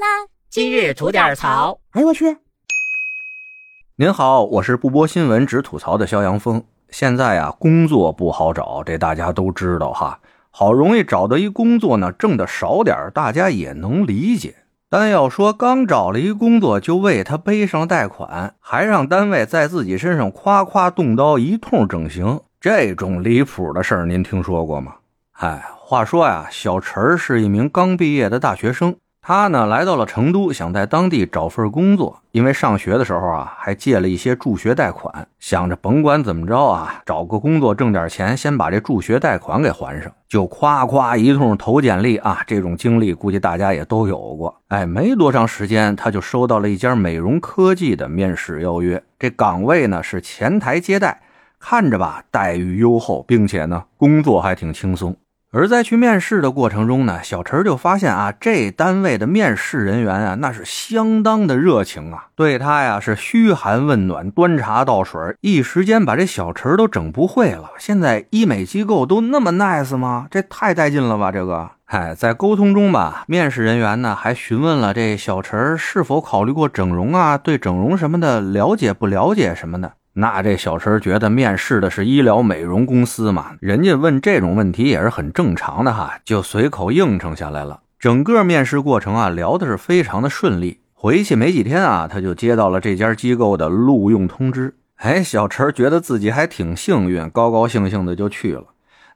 啦！今日吐点槽。哎呦我去！您好，我是不播新闻只吐槽的肖阳峰。现在啊，工作不好找，这大家都知道哈。好容易找到一工作呢，挣的少点大家也能理解。但要说刚找了一工作就为他背上贷款，还让单位在自己身上夸夸动刀一通整形，这种离谱的事儿，您听说过吗？哎，话说呀，小陈是一名刚毕业的大学生。他呢来到了成都，想在当地找份工作。因为上学的时候啊，还借了一些助学贷款，想着甭管怎么着啊，找个工作挣点钱，先把这助学贷款给还上。就夸夸一通投简历啊，这种经历估计大家也都有过。哎，没多长时间，他就收到了一家美容科技的面试邀约。这岗位呢是前台接待，看着吧待遇优厚，并且呢工作还挺轻松。而在去面试的过程中呢，小陈就发现啊，这单位的面试人员啊，那是相当的热情啊，对他呀是嘘寒问暖、端茶倒水，一时间把这小陈都整不会了。现在医美机构都那么 nice 吗？这太带劲了吧！这个，哎，在沟通中吧，面试人员呢还询问了这小陈是否考虑过整容啊，对整容什么的了解不了解什么的。那这小陈觉得面试的是医疗美容公司嘛，人家问这种问题也是很正常的哈，就随口应承下来了。整个面试过程啊，聊的是非常的顺利。回去没几天啊，他就接到了这家机构的录用通知。哎，小陈觉得自己还挺幸运，高高兴兴的就去了。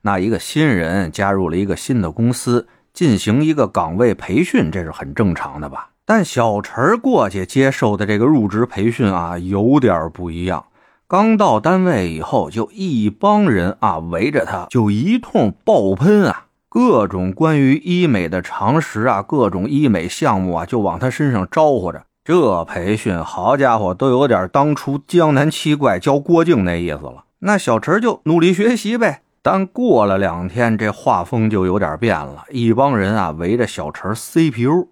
那一个新人加入了一个新的公司，进行一个岗位培训，这是很正常的吧？但小陈过去接受的这个入职培训啊，有点不一样。刚到单位以后，就一帮人啊围着他，就一通爆喷啊，各种关于医美的常识啊，各种医美项目啊，就往他身上招呼着。这培训，好家伙，都有点当初江南七怪教郭靖那意思了。那小陈就努力学习呗。但过了两天，这画风就有点变了，一帮人啊围着小陈 CPU，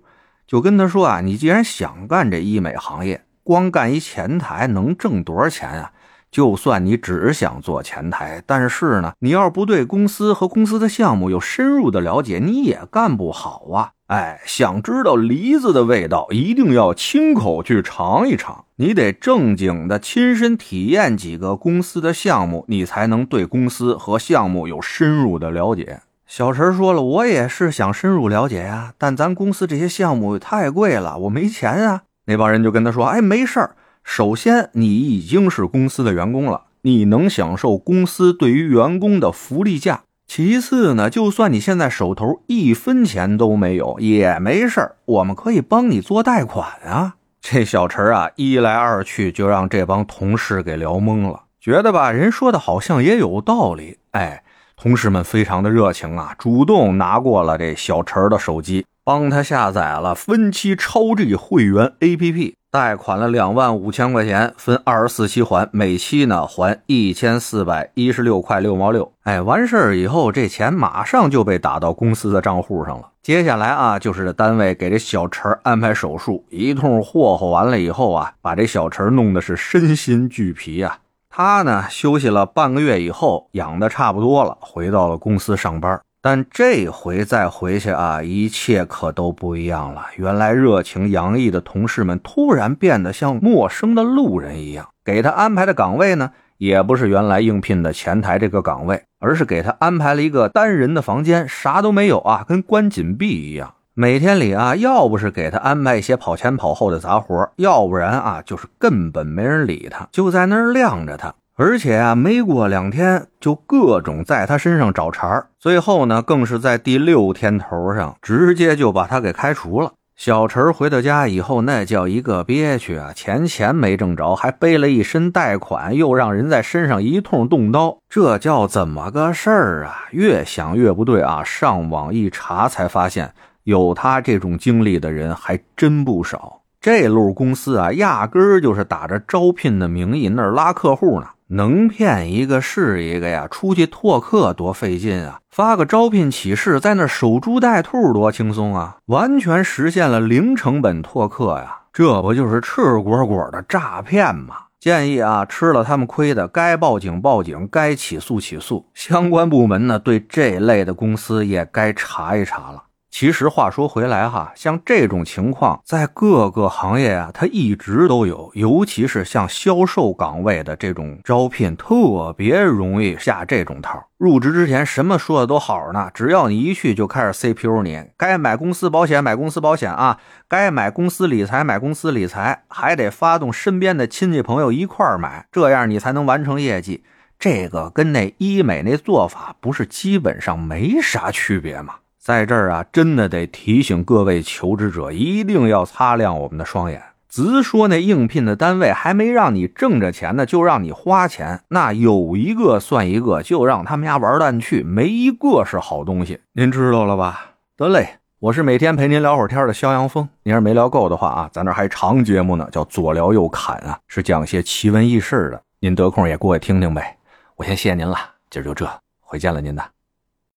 就跟他说啊：“你既然想干这医美行业，光干一前台能挣多少钱啊？”就算你只想做前台，但是呢，你要不对公司和公司的项目有深入的了解，你也干不好啊！哎，想知道梨子的味道，一定要亲口去尝一尝。你得正经的亲身体验几个公司的项目，你才能对公司和项目有深入的了解。小陈说了，我也是想深入了解呀，但咱公司这些项目太贵了，我没钱啊。那帮人就跟他说：“哎，没事儿。”首先，你已经是公司的员工了，你能享受公司对于员工的福利价。其次呢，就算你现在手头一分钱都没有也没事儿，我们可以帮你做贷款啊。这小陈啊，一来二去就让这帮同事给聊懵了，觉得吧，人说的好像也有道理。哎，同事们非常的热情啊，主动拿过了这小陈的手机，帮他下载了分期超 G 会员 APP。贷款了两万五千块钱，分二十四期还，每期呢还一千四百一十六块六毛六。哎，完事儿以后，这钱马上就被打到公司的账户上了。接下来啊，就是这单位给这小陈安排手术，一通霍霍完了以后啊，把这小陈弄得是身心俱疲啊。他呢休息了半个月以后，养的差不多了，回到了公司上班。但这回再回去啊，一切可都不一样了。原来热情洋溢的同事们突然变得像陌生的路人一样。给他安排的岗位呢，也不是原来应聘的前台这个岗位，而是给他安排了一个单人的房间，啥都没有啊，跟关紧闭一样。每天里啊，要不是给他安排一些跑前跑后的杂活，要不然啊，就是根本没人理他，就在那儿晾着他。而且啊，没过两天就各种在他身上找茬儿，最后呢，更是在第六天头上直接就把他给开除了。小陈回到家以后，那叫一个憋屈啊！钱钱没挣着，还背了一身贷款，又让人在身上一通动刀，这叫怎么个事儿啊？越想越不对啊！上网一查，才发现有他这种经历的人还真不少。这路公司啊，压根儿就是打着招聘的名义那儿拉客户呢。能骗一个是一个呀！出去拓客多费劲啊！发个招聘启事，在那守株待兔多轻松啊！完全实现了零成本拓客呀！这不就是赤果果的诈骗吗？建议啊，吃了他们亏的，该报警报警，该起诉起诉。相关部门呢，对这类的公司也该查一查了。其实话说回来哈，像这种情况在各个行业啊，它一直都有，尤其是像销售岗位的这种招聘，特别容易下这种套。入职之前什么说的都好呢，只要你一去就开始 CPU 你，该买公司保险买公司保险啊，该买公司理财买公司理财，还得发动身边的亲戚朋友一块儿买，这样你才能完成业绩。这个跟那医美那做法不是基本上没啥区别吗？在这儿啊，真的得提醒各位求职者，一定要擦亮我们的双眼。直说那应聘的单位还没让你挣着钱呢，就让你花钱，那有一个算一个，就让他们家玩蛋去，没一个是好东西。您知道了吧？得嘞，我是每天陪您聊会儿天的肖阳峰。您要是没聊够的话啊，咱这还长节目呢，叫左聊右侃啊，是讲些奇闻异事的。您得空也过来听听呗。我先谢谢您了，今儿就这，回见了您的。